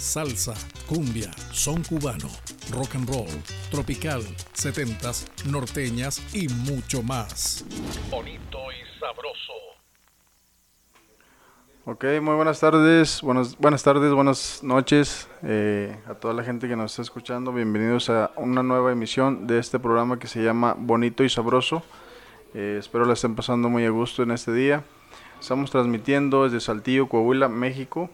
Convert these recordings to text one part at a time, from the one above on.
salsa, cumbia, son cubano, rock and roll, tropical, setentas, norteñas y mucho más. Bonito y sabroso. Ok, muy buenas tardes, buenas, buenas tardes, buenas noches eh, a toda la gente que nos está escuchando. Bienvenidos a una nueva emisión de este programa que se llama Bonito y Sabroso. Eh, espero la estén pasando muy a gusto en este día. Estamos transmitiendo desde Saltillo, Coahuila, México.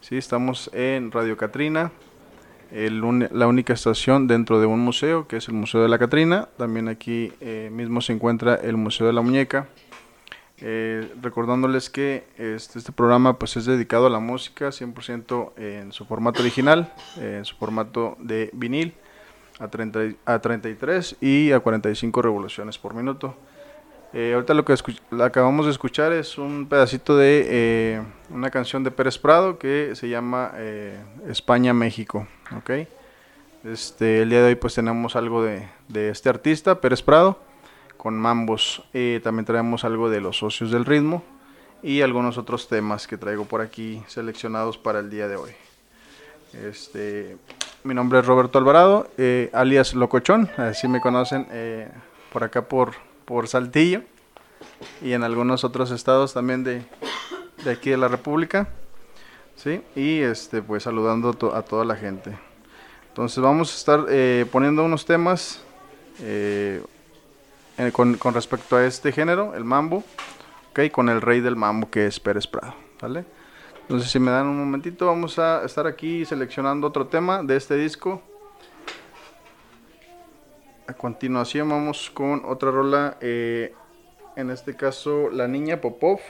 Sí, estamos en Radio Catrina, la única estación dentro de un museo, que es el Museo de la Catrina. También aquí eh, mismo se encuentra el Museo de la Muñeca. Eh, recordándoles que este, este, programa pues es dedicado a la música 100% en su formato original, en su formato de vinil a, 30, a 33 y a 45 revoluciones por minuto. Eh, ahorita lo que acabamos de escuchar es un pedacito de eh, una canción de Pérez Prado que se llama eh, España México, ¿ok? Este, el día de hoy pues tenemos algo de, de este artista, Pérez Prado, con mambos. también traemos algo de los socios del ritmo y algunos otros temas que traigo por aquí seleccionados para el día de hoy. Este, mi nombre es Roberto Alvarado, alias Locochón, así me conocen por acá por por Saltillo y en algunos otros estados también de, de aquí de la República. ¿sí? Y este, pues saludando a toda la gente. Entonces vamos a estar eh, poniendo unos temas eh, con, con, respecto a este género, el mambo, ¿okay? con el rey del mambo que es Pérez Prado. ¿vale? Entonces si me dan un momentito vamos a estar aquí seleccionando otro tema de este disco. A continuación vamos con otra rola, eh, en este caso La Niña Popov,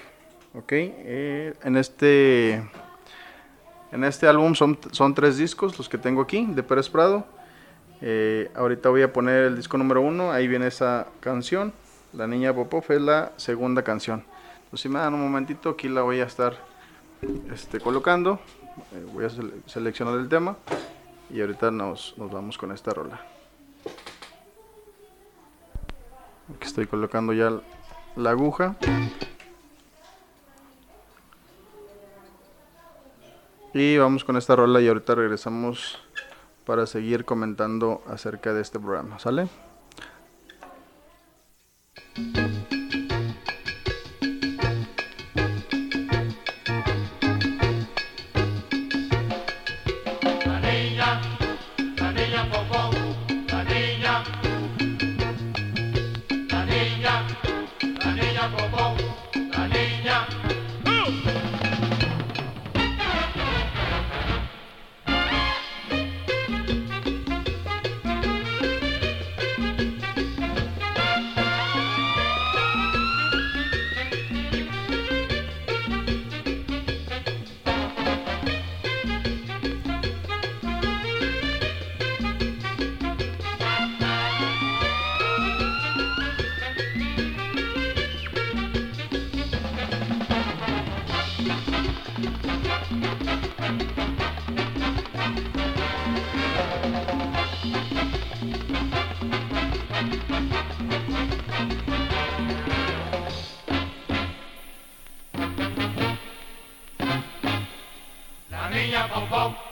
ok, eh, en este en este álbum son, son tres discos los que tengo aquí de Pérez Prado, eh, ahorita voy a poner el disco número uno, ahí viene esa canción, La Niña Popov es la segunda canción, si me dan un momentito aquí la voy a estar este, colocando, voy a seleccionar el tema y ahorita nos, nos vamos con esta rola. Aquí estoy colocando ya la aguja. Y vamos con esta rola y ahorita regresamos para seguir comentando acerca de este programa, ¿sale? Niña popó,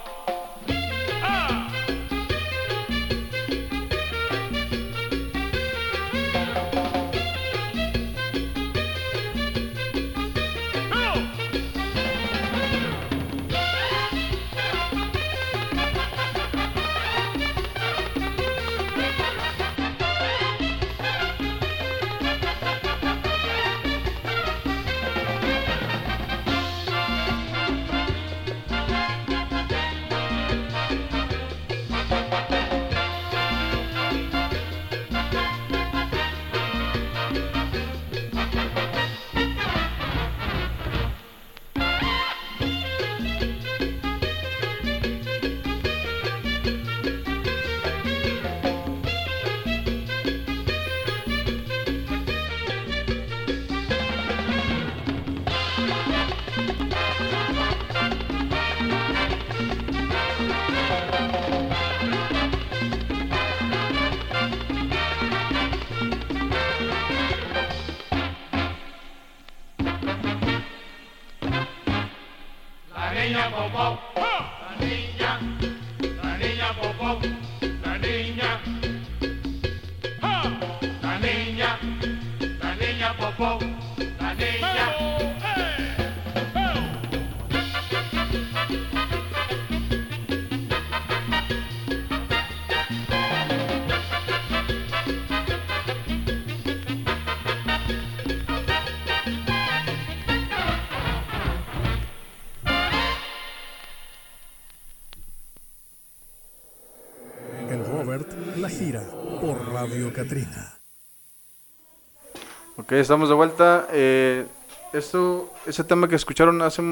Ok, estamos de vuelta. Eh, esto, ese tema que escucharon hace,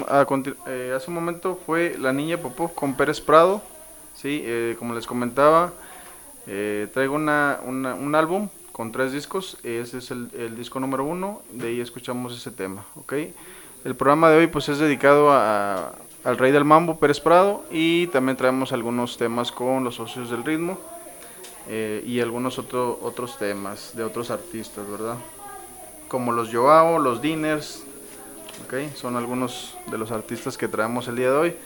eh, hace un momento fue La Niña Popó con Pérez Prado. Sí, eh, como les comentaba, traigo una, un álbum con tres discos. Ese es el, disco número uno. De ahí escuchamos ese tema. Ok, el programa de hoy pues es dedicado a, al Rey del Mambo, Pérez Prado, y también traemos algunos temas con los socios del ritmo. Y algunos otro, otros temas de otros artistas, ¿verdad? como los Joao, los Diners, okay, son algunos de los artistas que traemos el día de hoy.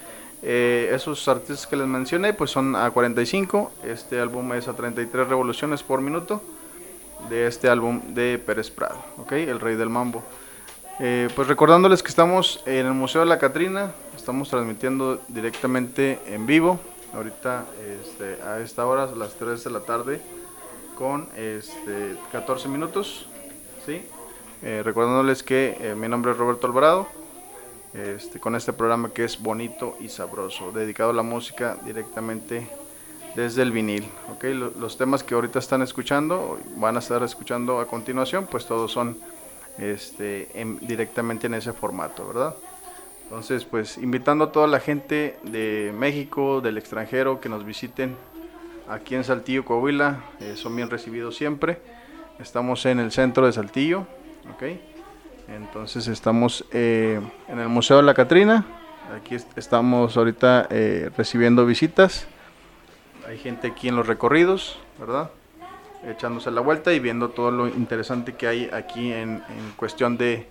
Eh, esos artistas que les mencioné pues son a 45, este álbum es a 33 revoluciones por minuto de este álbum de Pérez Prado, okay, el rey del mambo. Eh, pues recordándoles que estamos en el Museo de la Catrina, estamos transmitiendo directamente en vivo, ahorita este, a esta hora, las 3 de la tarde, con este, 14 minutos, ¿sí? Eh, recordándoles que eh, mi nombre es Roberto Alvarado, este, con este programa que es bonito y sabroso, dedicado a la música directamente desde el vinil. ¿okay? Los, temas que ahorita están escuchando, van a estar escuchando a continuación, pues todos son este, directamente en ese formato, ¿verdad? Entonces, pues invitando a toda la gente de México, del extranjero, que nos visiten aquí en Saltillo, Coahuila, eh, son bien recibidos siempre. Estamos en el centro de Saltillo, ¿ok? Entonces estamos eh, en el Museo de la Catrina, aquí estamos ahorita eh, recibiendo visitas, hay gente aquí en los recorridos, ¿verdad? Echándose la vuelta y viendo todo lo interesante que hay aquí en, cuestión de,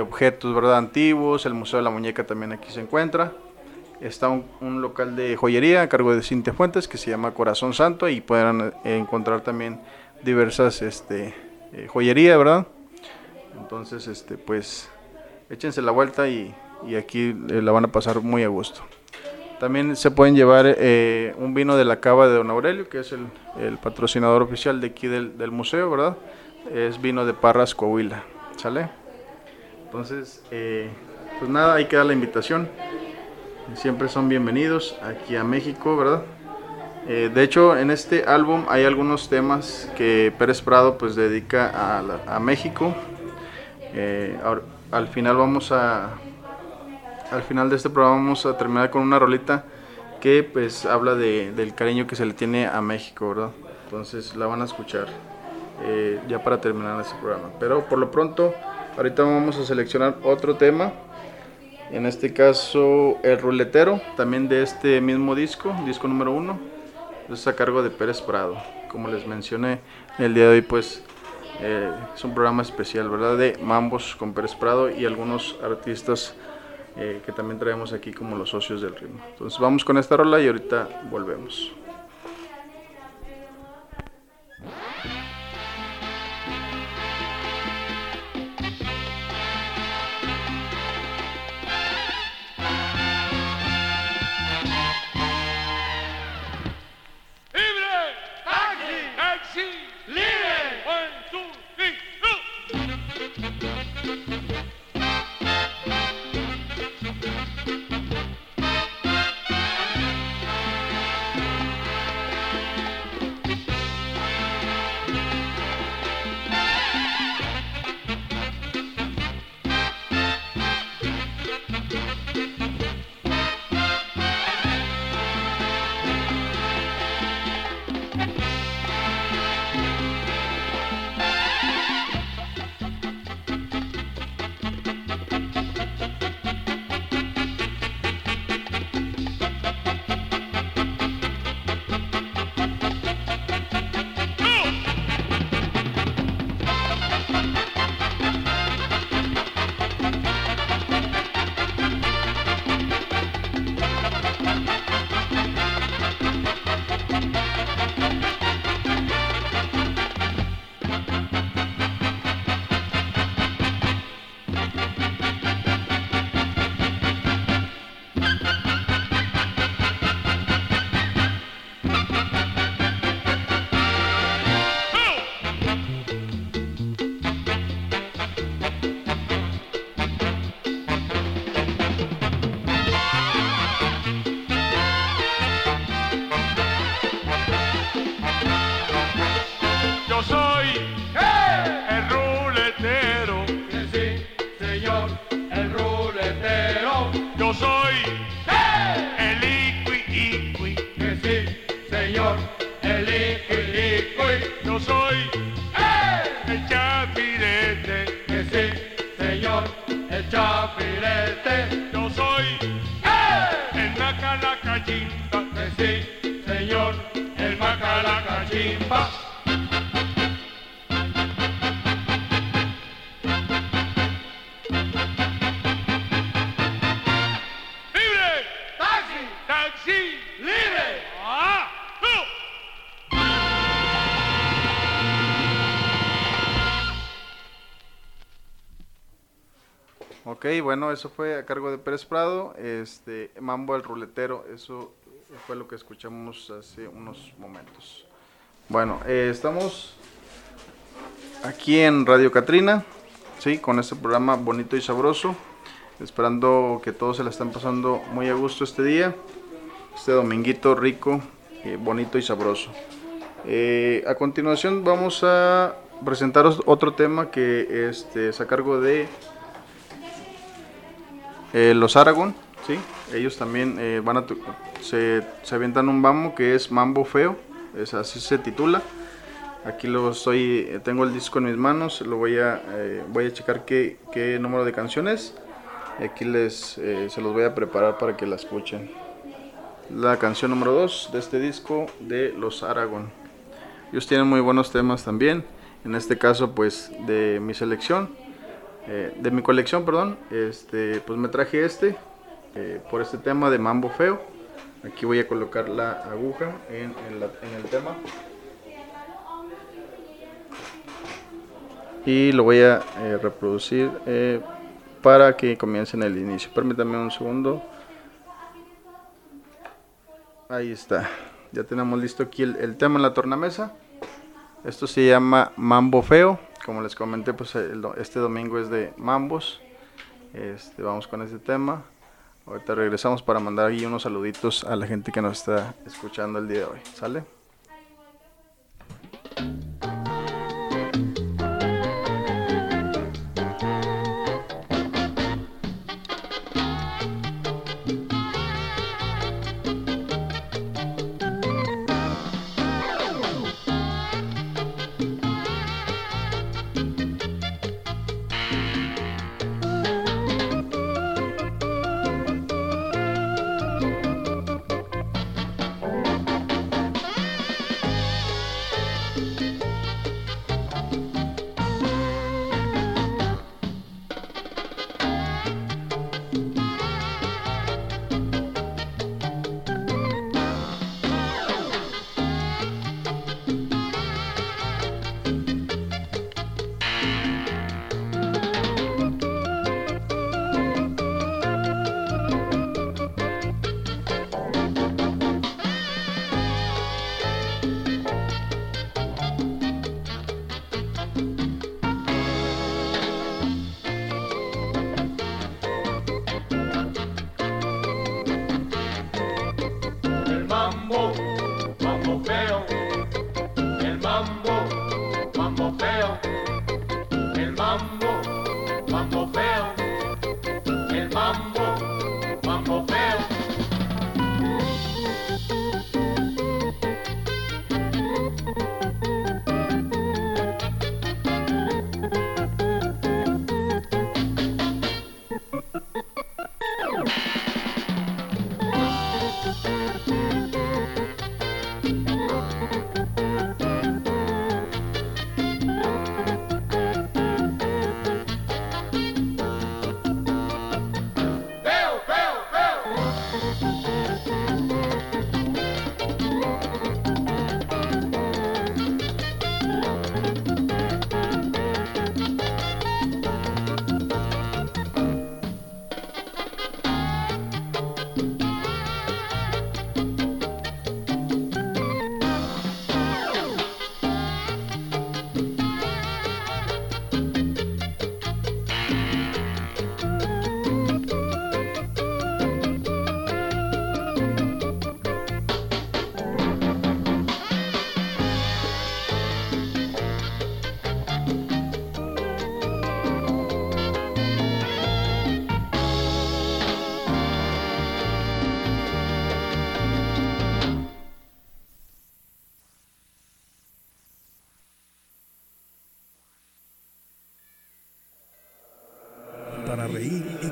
objetos, ¿verdad? Antiguos, el Museo de la Muñeca también aquí se encuentra. Está un, local de joyería a cargo de Cintia Fuentes que se llama Corazón Santo y pueden encontrar también diversas este, eh, joyería, ¿verdad? Entonces, este, pues, échense la vuelta y, aquí eh, la van a pasar muy a gusto. También se pueden llevar eh, un vino de la cava de Don Aurelio, que es el, patrocinador oficial de aquí del, museo, ¿verdad? Es vino de Parras Coahuila, ¿sale? Entonces, eh, pues nada, ahí queda la invitación. Siempre son bienvenidos aquí a México, ¿verdad? de hecho, en este álbum hay algunos temas que Pérez Prado pues dedica a, a México, eh, al final vamos a al final de este programa vamos a terminar con una rolita que pues habla de, del cariño que se le tiene a México, ¿verdad? Entonces la van a escuchar eh, ya para terminar este programa. Pero por lo pronto, ahorita vamos a seleccionar otro tema. En este caso, el ruletero, también de este mismo disco, disco número uno. Es a cargo de Pérez Prado. Como les mencioné, el día de hoy pues eh, es un programa especial, ¿verdad? De Mambos con Pérez Prado y algunos artistas eh, que también traemos aquí como los socios del ritmo. Entonces vamos con esta rola y ahorita volvemos. cachimba, que sí, señor, el maca la cachimba. Bueno, eso fue a cargo de Pérez Prado. Este, Mambo el ruletero, eso fue lo que escuchamos hace unos momentos. Bueno, eh, estamos aquí en Radio Catrina, sí, con este programa bonito y sabroso. Esperando que todos se la estén pasando muy a gusto este día, este dominguito rico, eh, bonito y sabroso. Eh, a continuación vamos a presentaros otro tema que este, es a cargo de eh, los Aragón, ¿sí? Ellos también eh, van a se, se avientan un mambo que es Mambo Feo, es así se titula. Aquí lo estoy, eh, tengo el disco en mis manos, lo voy a, voy a checar qué, qué, número de canciones. Aquí les, se los voy a preparar para que la escuchen. La canción número 2 de este disco de Los Aragón. Ellos tienen muy buenos temas también. En este caso, pues de mi selección, eh, de mi colección, perdón, este, pues me traje este eh, por este tema de Mambo Feo. Aquí voy a colocar la aguja en, el tema. Y lo voy a eh, reproducir para que comiencen el inicio. Permítanme un segundo. Ahí está. Ya tenemos listo aquí el tema en la tornamesa. Esto se llama Mambo Feo. Como les comenté, pues este domingo es de Mambos. Este, vamos con este tema. Ahorita regresamos para mandar ahí unos saluditos a la gente que nos está escuchando el día de hoy. ¿Sale?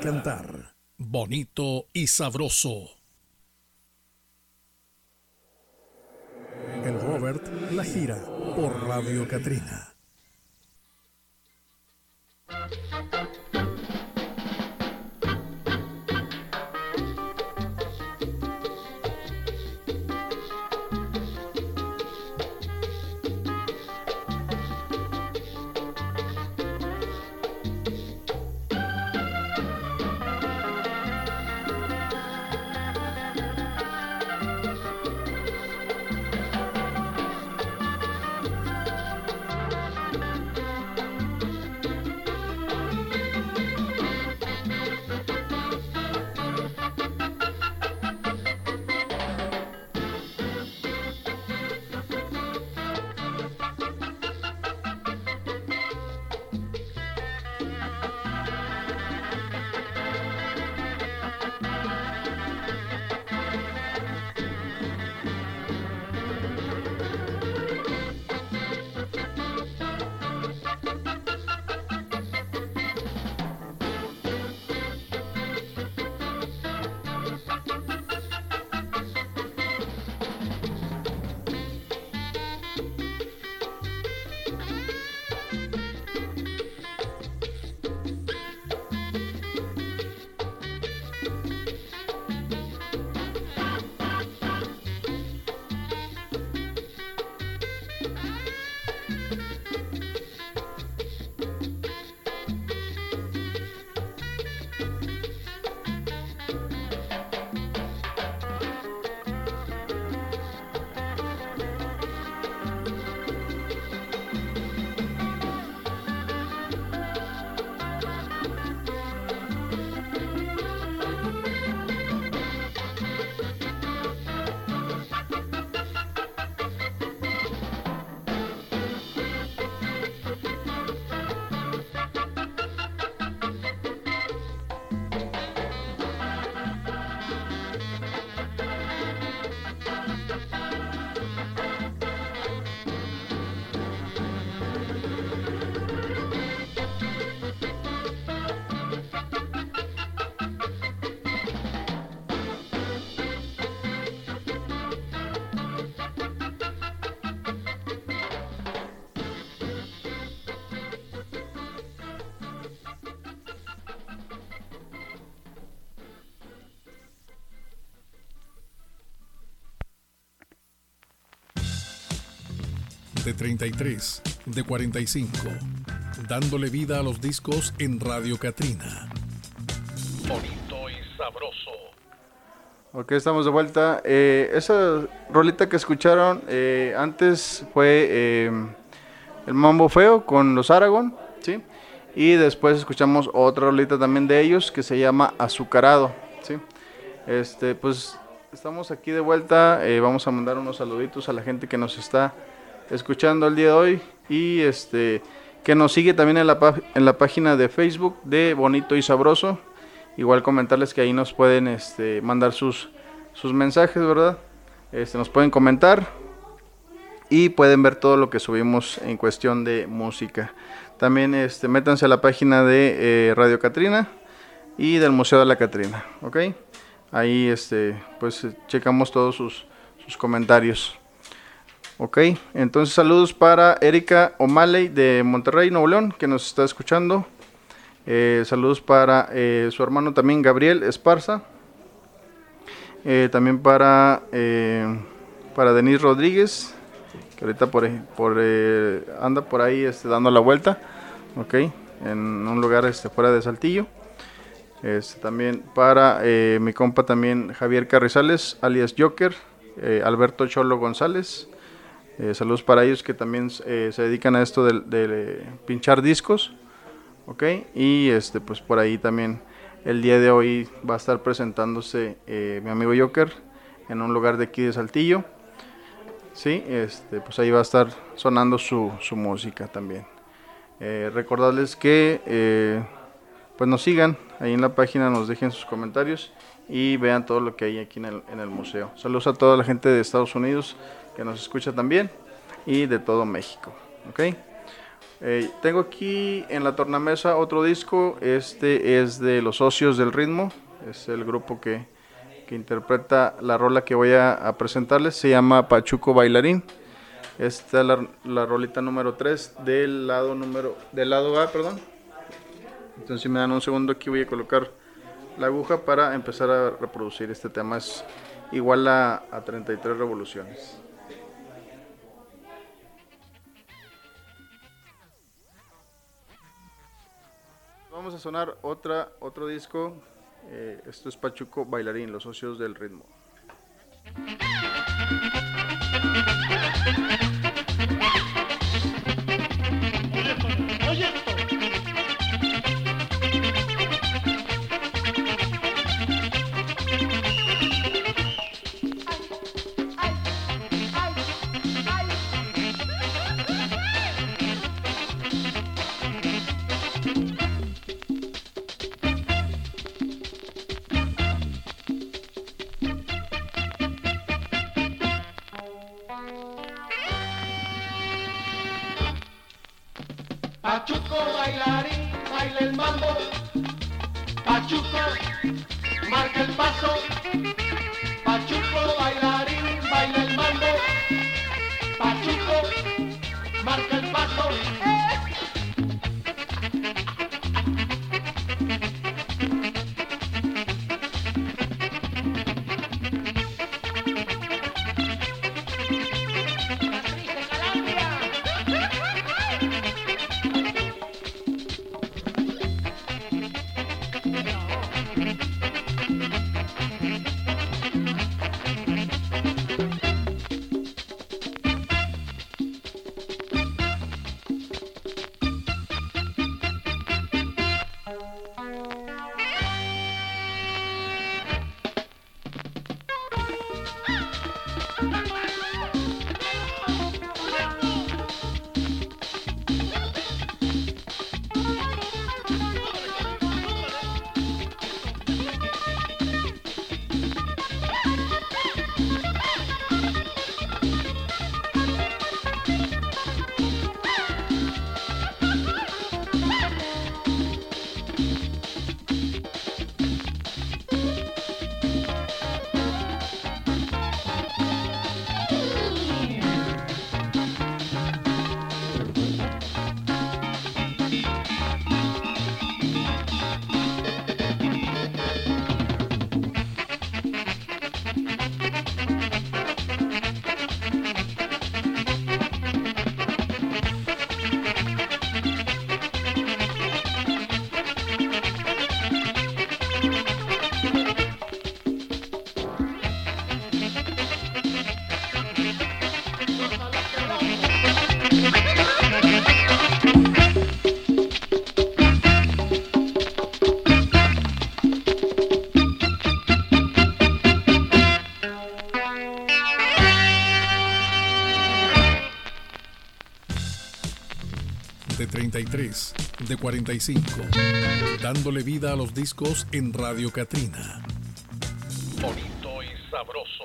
Cantar. Bonito y sabroso. De 33, de 45, dándole vida a los discos en Radio Catrina. Bonito y sabroso. Ok, estamos de vuelta. Eh, esa rolita que escucharon eh, antes fue eh, el Mambo Feo con los Aragón, ¿sí? Y después escuchamos otra rolita también de ellos que se llama Azucarado, ¿sí? Este, pues estamos aquí de vuelta. vamos a mandar unos saluditos a la gente que nos está escuchando el día de hoy y este que nos sigue también en la, en la página de Facebook de Bonito y Sabroso. Igual comentarles que ahí nos pueden este, mandar sus, sus mensajes, ¿verdad? Este, nos pueden comentar y pueden ver todo lo que subimos en cuestión de música. También este, métanse a la página de eh, Radio Catrina y del Museo de la Catrina, ¿ok? Ahí este, pues checamos todos sus, sus comentarios. Ok, entonces saludos para Erika O'Malley de Monterrey, Nuevo León, que nos está escuchando. Eh, saludos para eh, su hermano también Gabriel Esparza. Eh, también para, para Denis Rodríguez, que ahorita por, por anda por ahí este, dando la vuelta. Ok, en un lugar este, fuera de Saltillo. Este, también para mi compa también Javier Carrizales, alias Joker. Alberto Cholo González. Eh, saludos para ellos que también eh, se dedican a esto de, pinchar discos. Y este, pues por ahí también el día de hoy va a estar presentándose eh, mi amigo Joker en un lugar de aquí de Saltillo. Sí, este, pues ahí va a estar sonando su, su música también. recordarles que pues nos sigan ahí en la página, nos dejen sus comentarios y vean todo lo que hay aquí en el, en el museo. Saludos a toda la gente de Estados Unidos que nos escucha también y de todo México. ¿ok? Eh, tengo aquí en la tornamesa otro disco, este es de Los Socios del Ritmo, es el grupo que, que interpreta la rola que voy a, presentarles, se llama Pachuco Bailarín. Esta es la, la, rolita número 3 del lado número del lado A, perdón. Entonces si me dan un segundo aquí voy a colocar la aguja para empezar a reproducir este tema es igual a, a 33 revoluciones. Vamos a sonar otra, otro disco. Eh, esto es Pachuco Bailarín, Los Socios del Ritmo. Pachuco bailarín, baila el mambo. Pachuco, marca el paso. Pachuco bailarín, baila el mambo. Pachuco, marca el paso. 33, de 45, dándole vida a los discos en Radio Catrina. Bonito y sabroso.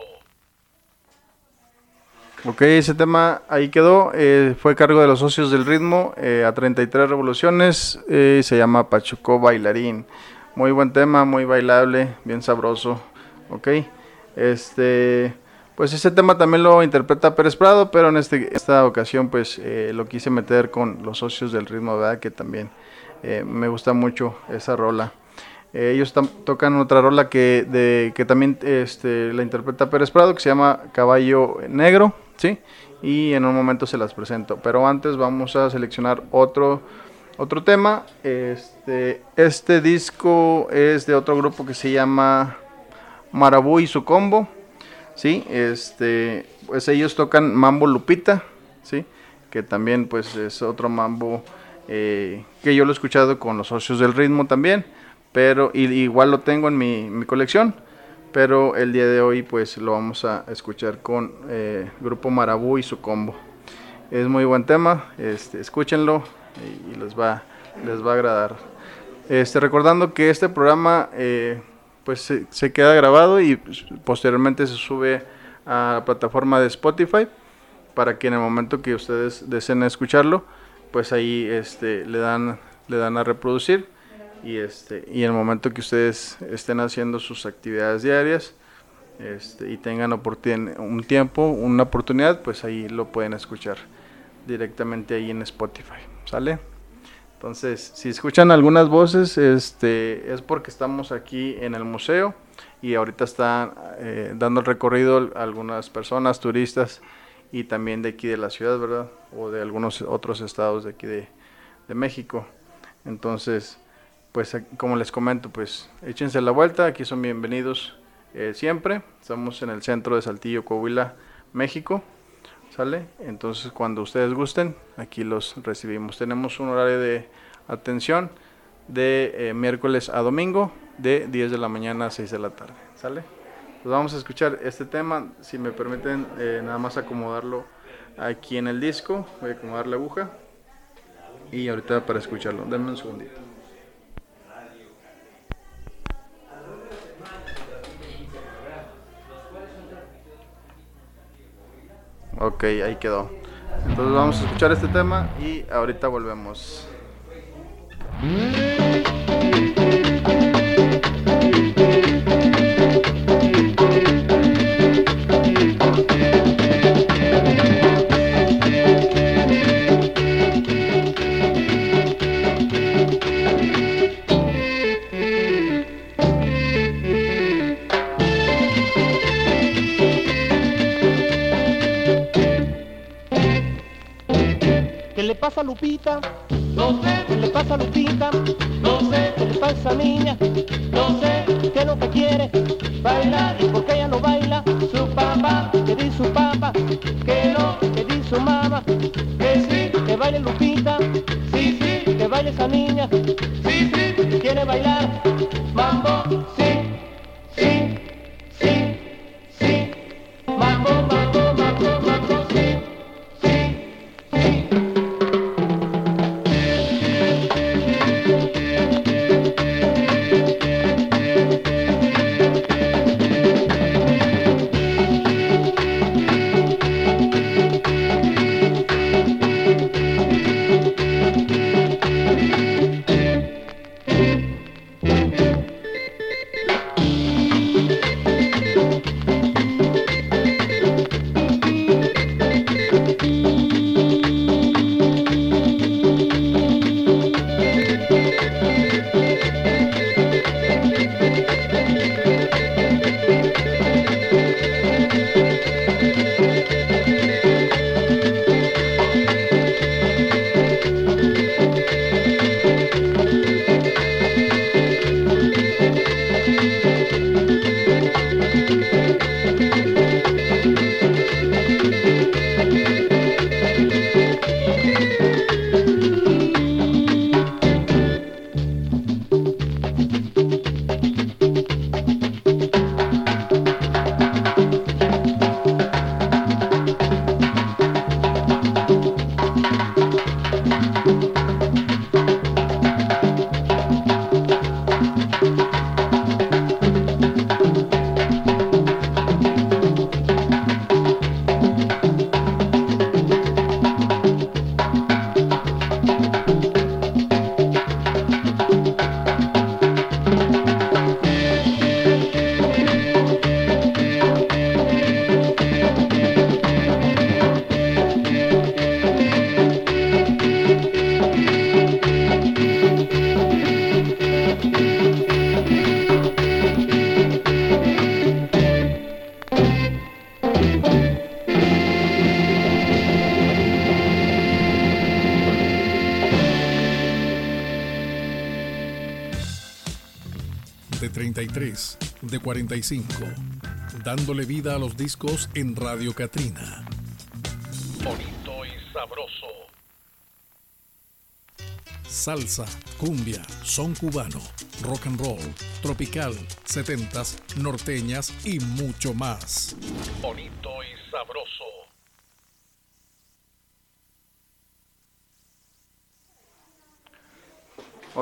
Ok, ese tema ahí quedó. Eh, fue cargo de los socios del ritmo eh, a 33 revoluciones. Eh, se llama Pachuco Bailarín. Muy buen tema, muy bailable, bien sabroso. Ok, este. Pues ese tema también lo interpreta Pérez Prado, pero en este, esta ocasión pues eh, lo quise meter con los socios del ritmo, ¿verdad? Que también eh, me gusta mucho esa rola. Eh, ellos tocan otra rola que, que también este, la interpreta Pérez Prado, que se llama Caballo Negro, ¿sí? Y en un momento se las presento. Pero antes vamos a seleccionar otro, otro tema. Este, este disco es de otro grupo que se llama Marabú y su combo. ¿Sí? Este, pues ellos tocan Mambo Lupita, ¿sí? Que también pues es otro mambo eh, que yo lo he escuchado con los socios del ritmo también, pero igual lo tengo en mi, colección, pero el día de hoy pues lo vamos a escuchar con eh, Grupo Marabú y su combo. Es muy buen tema, este, escúchenlo y, les, va, les va a agradar. Este, recordando que este programa eh, pues se, queda grabado y posteriormente se sube a la plataforma de Spotify para que en el momento que ustedes deseen escucharlo, pues ahí este, le dan le dan a reproducir y este y en el momento que ustedes estén haciendo sus actividades diarias este, y tengan un tiempo, una oportunidad, pues ahí lo pueden escuchar directamente ahí en Spotify, ¿sale? Entonces, si escuchan algunas voces, este, es porque estamos aquí en el museo y ahorita están eh, dando el recorrido algunas personas, turistas y también de aquí de la ciudad, ¿verdad? O de algunos otros estados de aquí de, México. Entonces, pues como les comento, pues échense la vuelta, aquí son bienvenidos eh, siempre. Estamos en el centro de Saltillo, Coahuila, México. ¿Sale? Entonces cuando ustedes gusten, aquí los recibimos. Tenemos un horario de atención de eh, miércoles a domingo de 10 de la mañana a 6 de la tarde. ¿Sale? Pues vamos a escuchar este tema, si me permiten eh, nada más acomodarlo aquí en el disco, voy a acomodar la aguja y ahorita para escucharlo, denme un segundito. Ok, ahí quedó. Entonces vamos a escuchar este tema y ahorita volvemos. Pasa a Lupita? No sé. ¿Qué le pasa a Lupita? No sé. ¿Qué le pasa a niña? No sé. ¿Qué es lo que quiere? Bailar. ¿Y por qué ella no baila? Su papá, que dice su papá, que no, que dice su mamá, que sí, que baile Lupita, sí, sí, que baile esa niña, 45, dándole vida a los discos en Radio Catrina. Bonito y sabroso. Salsa, cumbia, son cubano, rock and roll, tropical, setentas, norteñas y mucho más. Bonito y sabroso.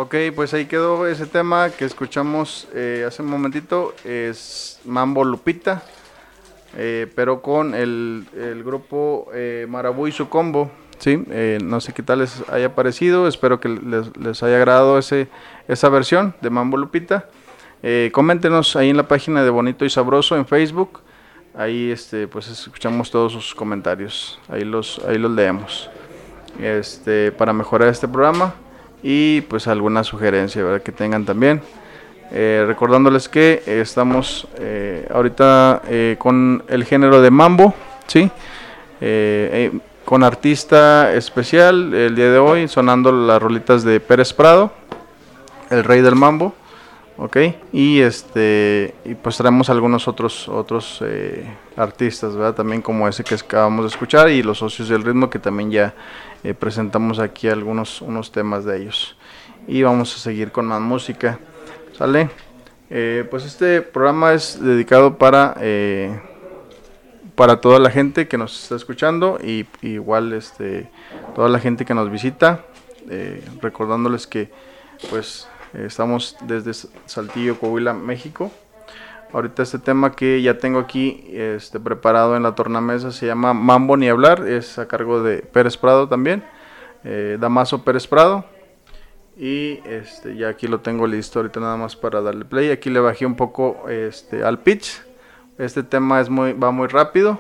Ok, pues ahí quedó ese tema que escuchamos eh, hace un momentito. Es Mambo Lupita, eh, pero con el, el grupo eh, Marabú y su combo. ¿sí? Eh, no sé qué tal les haya parecido. Espero que les, les haya agradado ese, esa versión de Mambo Lupita. Coméntenos ahí en la página de Bonito y Sabroso en Facebook. Ahí este, pues escuchamos todos sus comentarios. Ahí los, ahí los leemos. Este, para mejorar este programa y pues alguna sugerencia ¿verdad? que tengan también. Eh, recordándoles que estamos eh, ahorita eh, con el género de mambo, ¿sí? Con artista especial el día de hoy, sonando las rolitas de Pérez Prado, el rey del mambo, ¿ok? Y este y pues traemos algunos otros otros artistas, ¿verdad? También como ese que acabamos de escuchar y los socios del ritmo que también ya eh, presentamos aquí algunos unos temas de ellos. Y vamos a seguir con más música, ¿sale? Eh, pues este programa es dedicado para eh, para toda la gente que nos está escuchando y, y igual este toda la gente que nos visita, eh, recordándoles que pues estamos desde Saltillo, Coahuila, México. Ahorita este tema que ya tengo aquí este, preparado en la tornamesa se llama Mambo ni hablar, es a cargo de Pérez Prado también, eh, Damaso Pérez Prado. Y este, ya aquí lo tengo listo ahorita nada más para darle play. Aquí le bajé un poco este, al pitch. Este tema es muy, va muy rápido.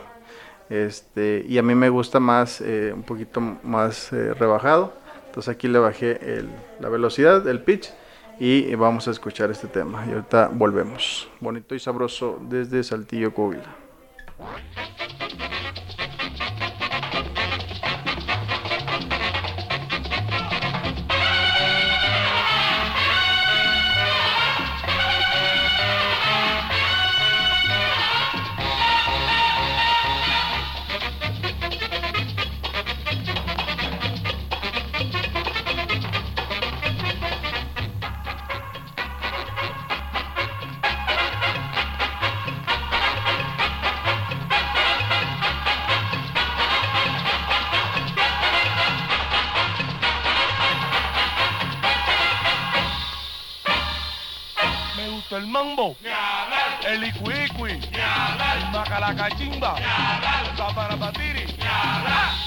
Este, y a mí me gusta más, eh, un poquito más eh, rebajado. Entonces aquí le bajé el- la velocidad, el pitch. Y vamos a escuchar este tema. Y ahorita volvemos. Bonito y sabroso desde Saltillo, Coahuila. El mambo, el icuicui, el macalacachimba, la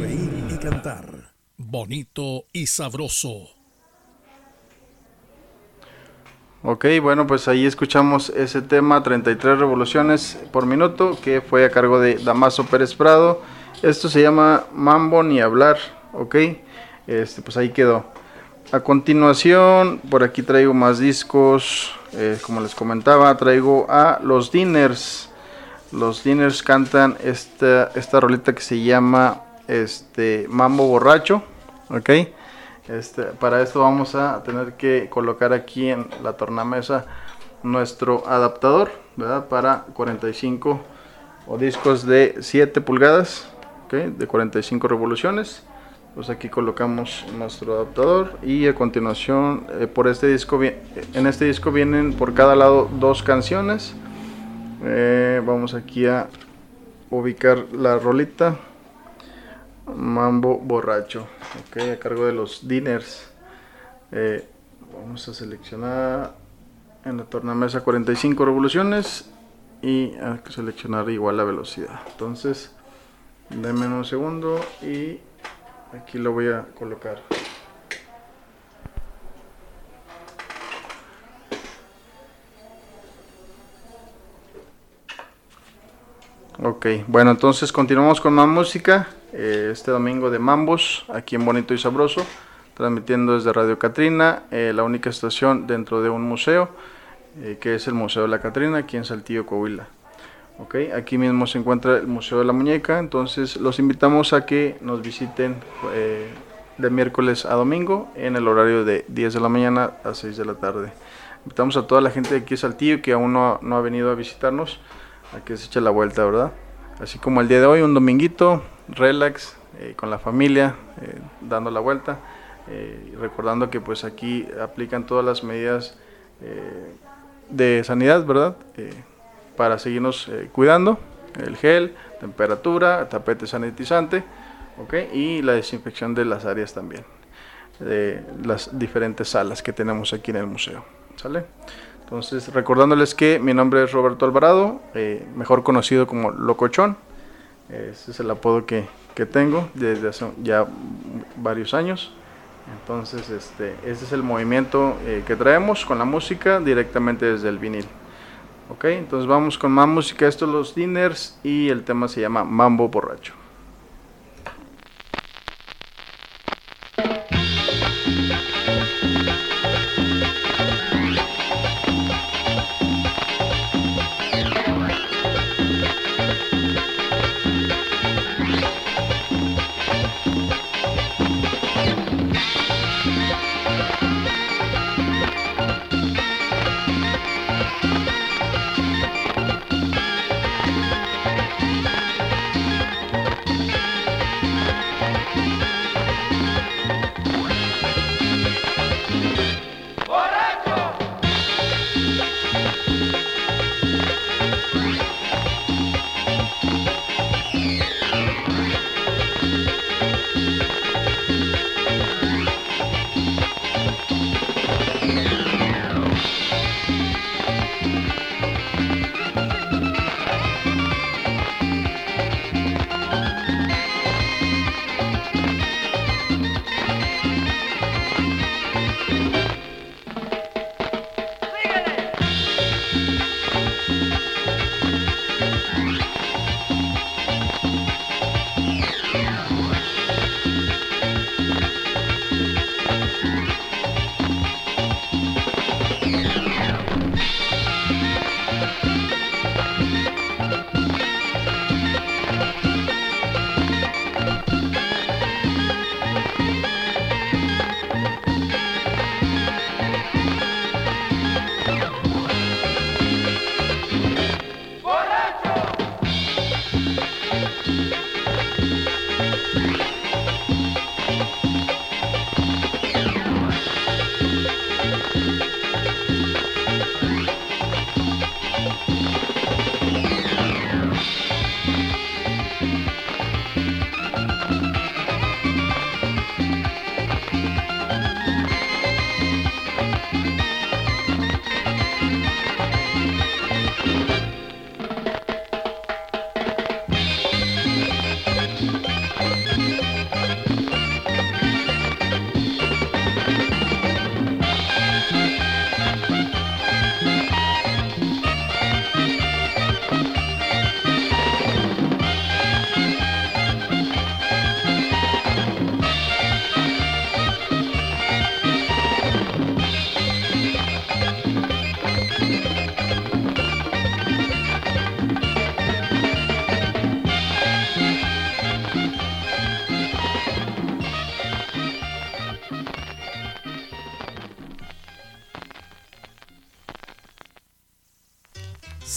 reír y cantar. Bonito y sabroso. Ok, bueno, pues ahí escuchamos ese tema 33 revoluciones por minuto que fue a cargo de Damaso Pérez Prado. Esto se llama Mambo ni hablar, ok. este, pues ahí quedó. A continuación, por aquí traigo más discos. eh, como les comentaba, traigo a los Dinners. Los Dinners cantan esta, esta rolita que se llama este, Mambo Borracho. ¿Ok? Este, para esto vamos a tener que colocar aquí en la tornamesa nuestro adaptador, ¿verdad? Para 45 o discos de 7 pulgadas, ¿ok? De 45 revoluciones. Pues aquí colocamos nuestro adaptador y a continuación eh, por este disco en este disco vienen por cada lado dos canciones. Eh, vamos aquí a ubicar la rolita Mambo Borracho, ok, a cargo de los Dinners. Eh, vamos a seleccionar en la tornamesa 45 revoluciones y a seleccionar igual la velocidad. Entonces, denme un segundo y aquí lo voy a colocar. Ok, bueno, entonces continuamos con más música. eh, este domingo de Mambos, aquí en Bonito y Sabroso, transmitiendo desde Radio Catrina, eh, la única estación dentro de un museo, eh, que es el Museo de la Catrina, aquí en Saltillo, Coahuila. Ok, aquí mismo se encuentra el Museo de la Muñeca, entonces los invitamos a que nos visiten de miércoles a domingo en el horario de 10 de la mañana a 6 de la tarde. Invitamos a toda la gente de aquí de Saltillo que aún no, no ha venido a visitarnos a que se eche la vuelta, ¿verdad? Así como el día de hoy, un dominguito, relax, eh, con la familia, eh, dando la vuelta, eh, recordando que pues aquí aplican todas las medidas eh, de sanidad, ¿verdad? Eh, para seguirnos eh, cuidando, el gel, temperatura, tapete sanitizante, ¿ok? Y la desinfección de las áreas también, de las diferentes salas que tenemos aquí en el museo, ¿sale? Entonces, recordándoles que mi nombre es Roberto Alvarado, eh, mejor conocido como Locochón. Ese es el apodo que, que tengo desde hace ya varios años. Entonces, este, es el movimiento eh, que traemos con la música directamente desde el vinil. Ok, entonces vamos con más música. Estos los dinners y el tema se llama Mambo Borracho.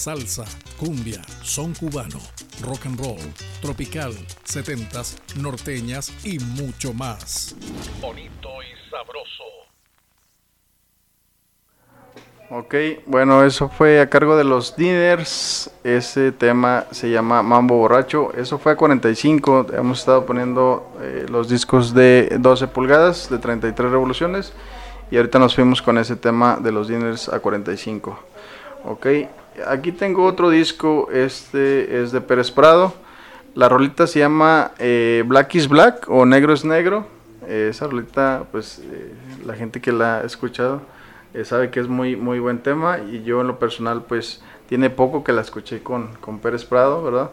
Salsa, cumbia, son cubano, rock and roll, tropical, setentas, norteñas y mucho más. Bonito y sabroso. Ok, bueno, eso fue a cargo de los Diners. Ese tema se llama Mambo Borracho. Eso fue a 45. Hemos estado poniendo eh, los discos de 12 pulgadas, de 33 revoluciones. Y ahorita nos fuimos con ese tema de los Diners a 45. Ok, aquí tengo otro disco. Este es de Pérez Prado. La rolita se llama eh, Black is Black o Negro es Negro. esa rolita, pues eh, la gente que la ha escuchado eh, sabe que es muy, muy buen tema y yo en lo personal pues tiene poco que la escuché con, con Pérez Prado, ¿verdad?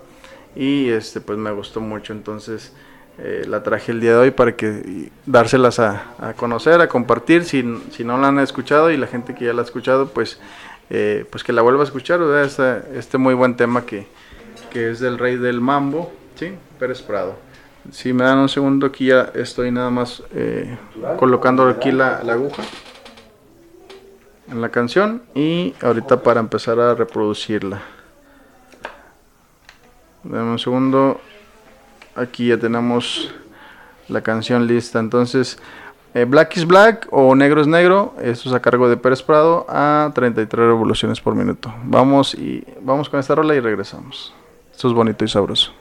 Y este pues me gustó mucho, entonces eh, la traje el día de hoy para que dárselas a, a conocer, a compartir, si, si, no la han escuchado y la gente que ya la ha escuchado pues, eh, pues que la vuelva a escuchar, ¿verdad? Este, este muy buen tema que, que es del rey del mambo, ¿sí? Pérez Prado. Si me dan un segundo, aquí ya estoy nada más colocando aquí la, la aguja en la canción y ahorita para empezar a reproducirla. Dame un segundo. Aquí ya tenemos la canción lista. Entonces, eh, Black is Black o Negro es Negro. Esto es a cargo de Pérez Prado a 33 revoluciones por minuto. Vamos y vamos con esta rola y regresamos. Esto es bonito y sabroso.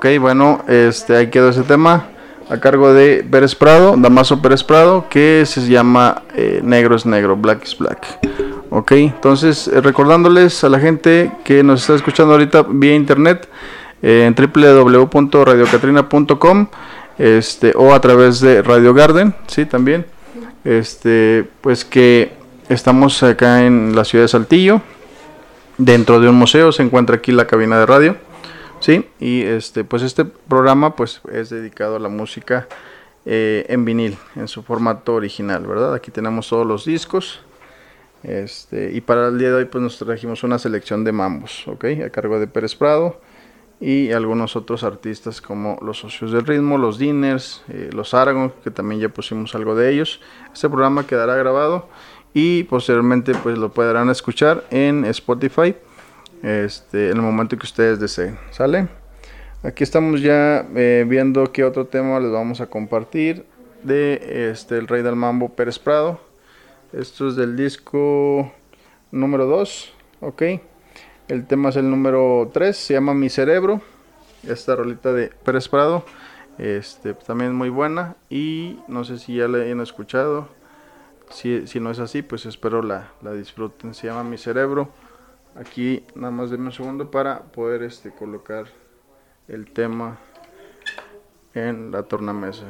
Ok, bueno, este, ahí quedó ese tema a cargo de Pérez Prado, Damaso Pérez Prado, que se llama eh, Negro es Negro, Black is Black. Ok, entonces eh, recordándoles a la gente que nos está escuchando ahorita vía internet eh, en www.radiocatrina.com este, o a través de Radio Garden, sí, también. Este, pues que estamos acá en la ciudad de Saltillo, dentro de un museo, se encuentra aquí la cabina de radio Sí, y este, pues este programa pues es dedicado a la música eh, en vinil, en su formato original, ¿verdad? Aquí tenemos todos los discos. Este, y para el día de hoy pues nos trajimos una selección de mambos, ¿ok? A cargo de Pérez Prado y algunos otros artistas como los Socios del Ritmo, los Diners, eh, los Aragon, que también ya pusimos algo de ellos. Este programa quedará grabado y posteriormente pues lo podrán escuchar en Spotify este, en el momento que ustedes deseen. ¿Sale? Aquí estamos ya eh, viendo qué otro tema les vamos a compartir de este, el Rey del Mambo Pérez Prado. Esto es del disco número 2, ok. El tema es el número 3, se llama Mi Cerebro. Esta rolita de Pérez Prado, este, también muy buena. Y no sé si ya la hayan escuchado. Si, si no es así, pues espero la, la disfruten. Se llama Mi Cerebro. Aquí nada más denme un segundo para poder este, colocar el tema en la tornamesa.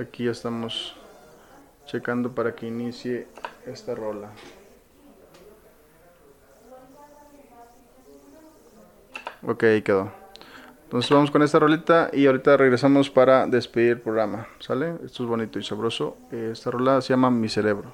Aquí ya estamos checando para que inicie esta rola. Ok, quedó. Entonces vamos con esta rolita y ahorita regresamos para despedir el programa. ¿Sale? Esto es bonito y sabroso. Esta rola se llama Mi Cerebro.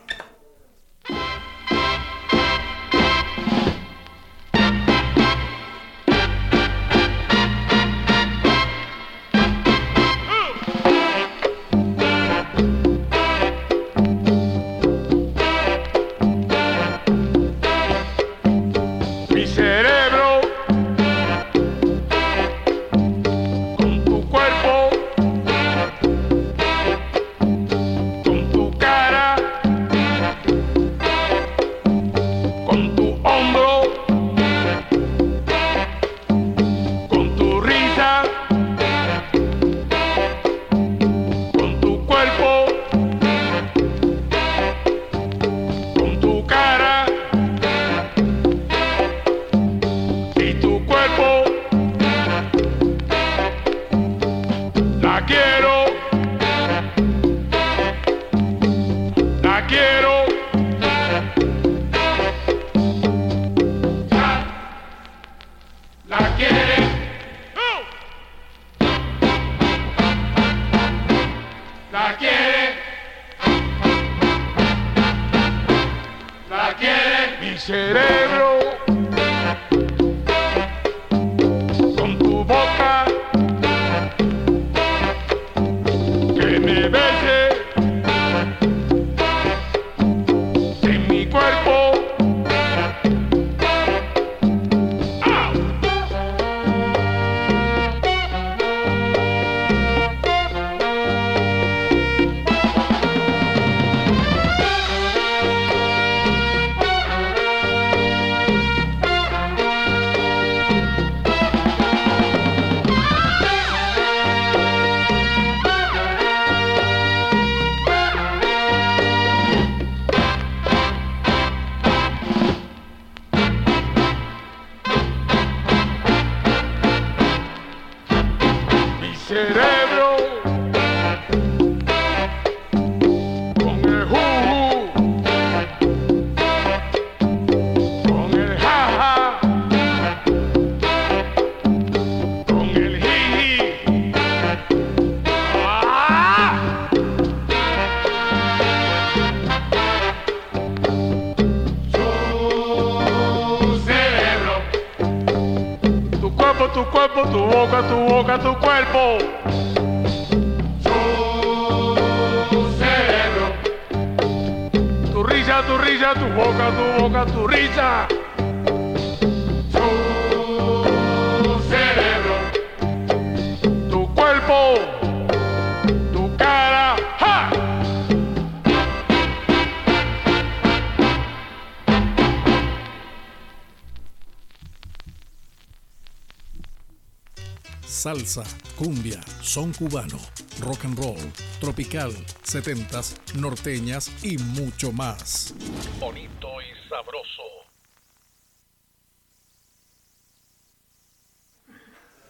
Salsa, cumbia, son cubano, rock and roll, tropical, setentas, norteñas y mucho más. Bonito y sabroso.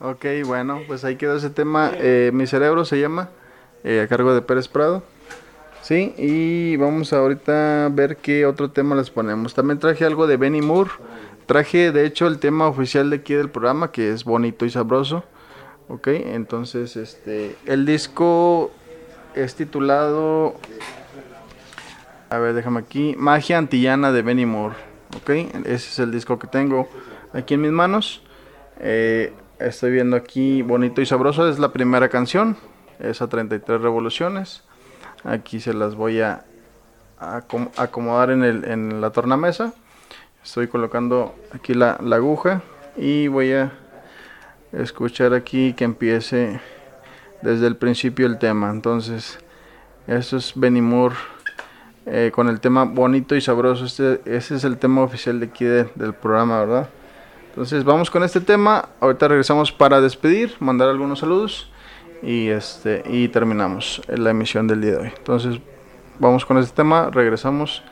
Ok, bueno, pues ahí quedó ese tema. Eh, Mi cerebro se llama, eh, a cargo de Pérez Prado. Sí, y vamos ahorita a ver qué otro tema les ponemos. También traje algo de Benny Moore. Traje, de hecho, el tema oficial de aquí del programa, que es bonito y sabroso. Ok, entonces este el disco es titulado a ver, déjame aquí, Magia Antillana de Benny Moore. Ok, ese es el disco que tengo aquí en mis manos. Eh, estoy viendo aquí Bonito y Sabroso, es la primera canción, es a 33 revoluciones. Aquí se las voy a, acomodar en, el, en la tornamesa. Estoy colocando aquí la, la aguja y voy a escuchar aquí que empiece desde el principio el tema. Entonces, esto es Benny Moore eh, con el tema bonito y sabroso. Este, ese es el tema oficial de aquí del programa, ¿verdad? Entonces, vamos con este tema. Ahorita regresamos para despedir, mandar algunos saludos y, este, y terminamos la emisión del día de hoy. Entonces, vamos con este tema, regresamos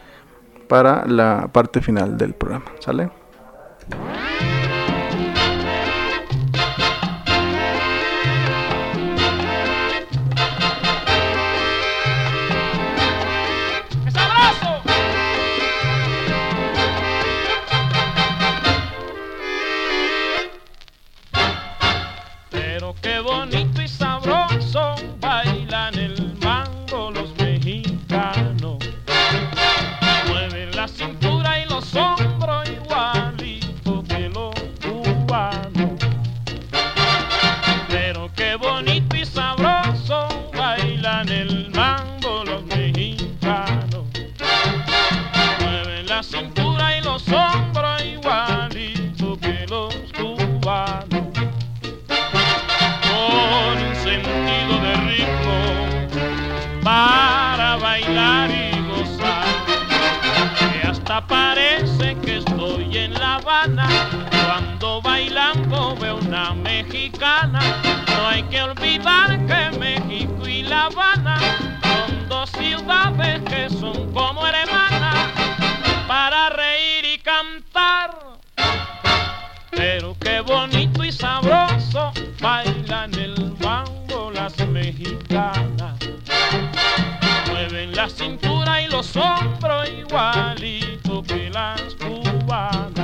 para la parte final del programa. ¿Sale? Habana. Cuando bailando veo una mexicana, no hay que olvidar que México y La Habana son dos ciudades que son como hermanas para reír y cantar. Pero qué bonito y sabroso bailan el bango las mexicanas. Mueven la cintura y los hombros igualito que las cubanas.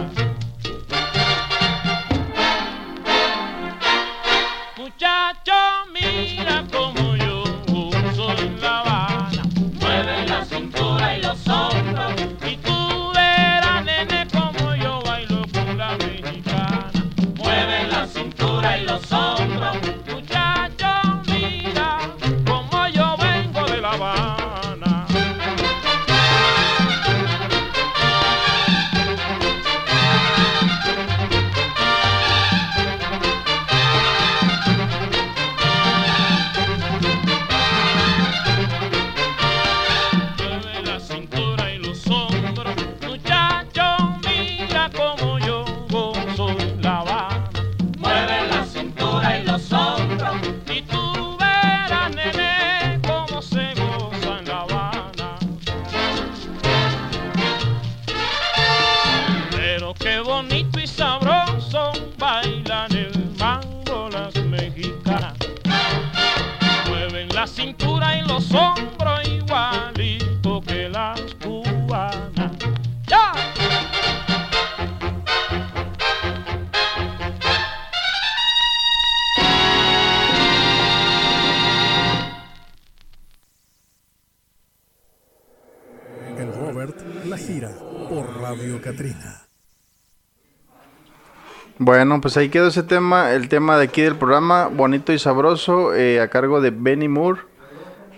Bueno, pues ahí quedó ese tema, el tema de aquí del programa, bonito y sabroso, eh, a cargo de Benny Moore.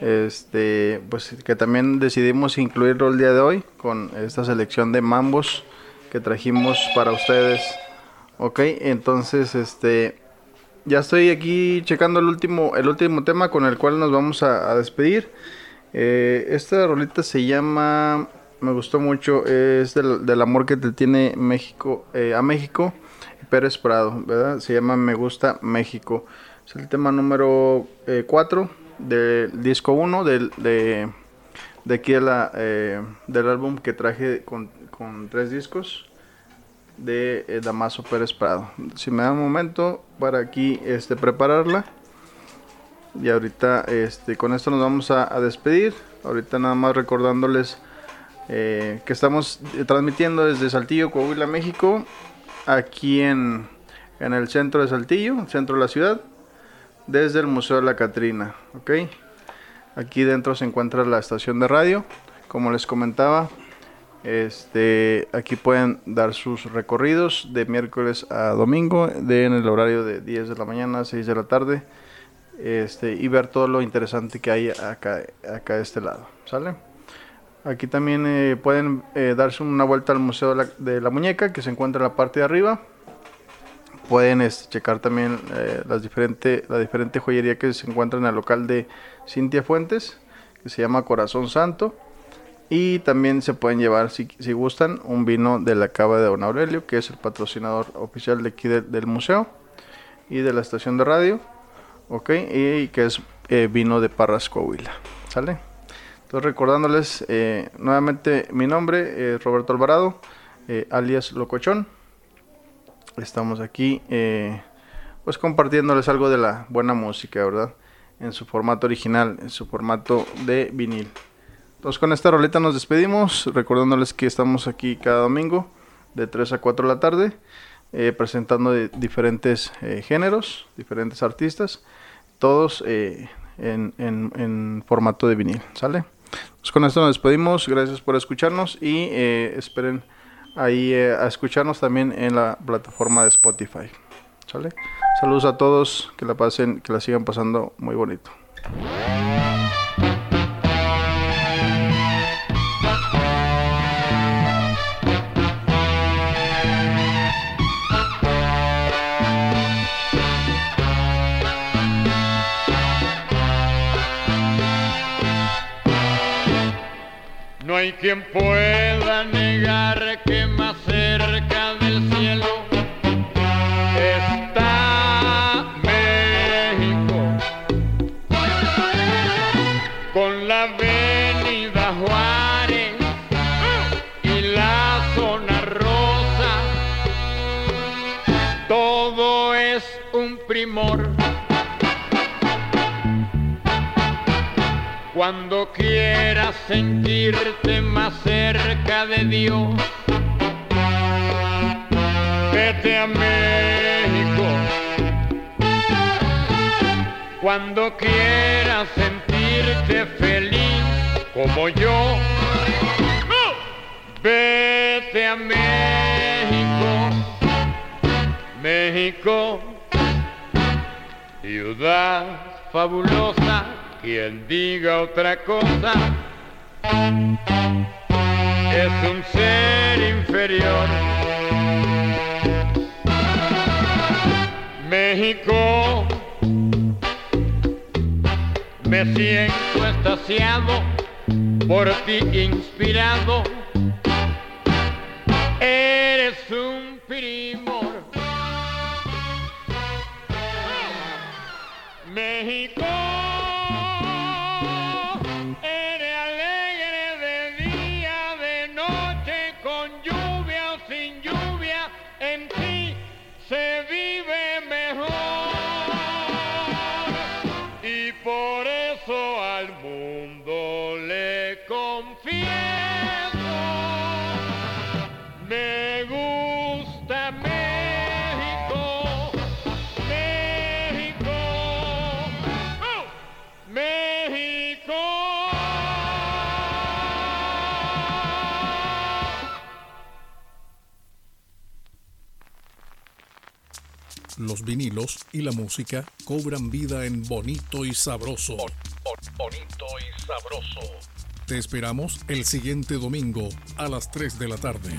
Este, pues que también decidimos incluirlo el día de hoy con esta selección de mambos que trajimos para ustedes. Ok, entonces este ya estoy aquí checando el último, el último tema con el cual nos vamos a, a despedir. Eh, esta rolita se llama, me gustó mucho, es del, del amor que te tiene México eh, a México, Pérez Prado, ¿verdad? Se llama Me gusta México. Es el tema número 4 del disco 1 del, de, de aquí de la, eh, del álbum que traje con, con tres discos de eh, Damaso Pérez Prado. Si me da un momento para aquí este, prepararla. Y ahorita este, con esto nos vamos a, a despedir. Ahorita nada más recordándoles eh, que estamos eh, transmitiendo desde Saltillo, Coahuila, México. Aquí en, en el centro de Saltillo, centro de la ciudad. Desde el Museo de la Catrina. ¿ok? Aquí dentro se encuentra la estación de radio. Como les comentaba, este, aquí pueden dar sus recorridos de miércoles a domingo, de en el horario de 10 de la mañana a 6 de la tarde, este, y ver todo lo interesante que hay acá, acá de este lado, ¿sale? Aquí también eh, pueden eh, darse una vuelta al Museo de la, Muñeca, que se encuentra en la parte de arriba. Pueden este, checar también eh, las diferente, la diferente joyería que se encuentra en el local de Cintia Fuentes, que se llama Corazón Santo. Y también se pueden llevar, si, si gustan, un vino de la cava de Don Aurelio, que es el patrocinador oficial de aquí de- del museo y de la estación de radio. Ok, y que es vino de Parras Coahuila. ¿Sale? Entonces recordándoles eh, nuevamente mi nombre, Roberto Alvarado, eh, alias Locochón. Estamos aquí eh, pues compartiéndoles algo de la buena música, ¿verdad? En su formato original, en su formato de vinil. Entonces con esta roleta nos despedimos, recordándoles que estamos aquí cada domingo de 3 a 4 de la tarde, presentando diferentes géneros, diferentes artistas, todos en, en- en formato de vinil, ¿sale? Pues con esto nos despedimos, gracias por escucharnos y eh, esperen ahí eh, a escucharnos también en la plataforma de Spotify, ¿sale? Saludos a todos, que la pasen, que la sigan pasando muy bonito. Quien pueda sentirte más cerca de Dios, vete a México. Cuando quieras sentirte feliz como yo, vete a México. México, ciudad fabulosa, quien diga otra cosa es un ser inferior. México, me siento estasiado, por ti inspirado. Eres un primor. México, Los vinilos y la música cobran vida en Bonito y Sabroso. bonito y Sabroso. Te esperamos el siguiente domingo a las 3 de la tarde.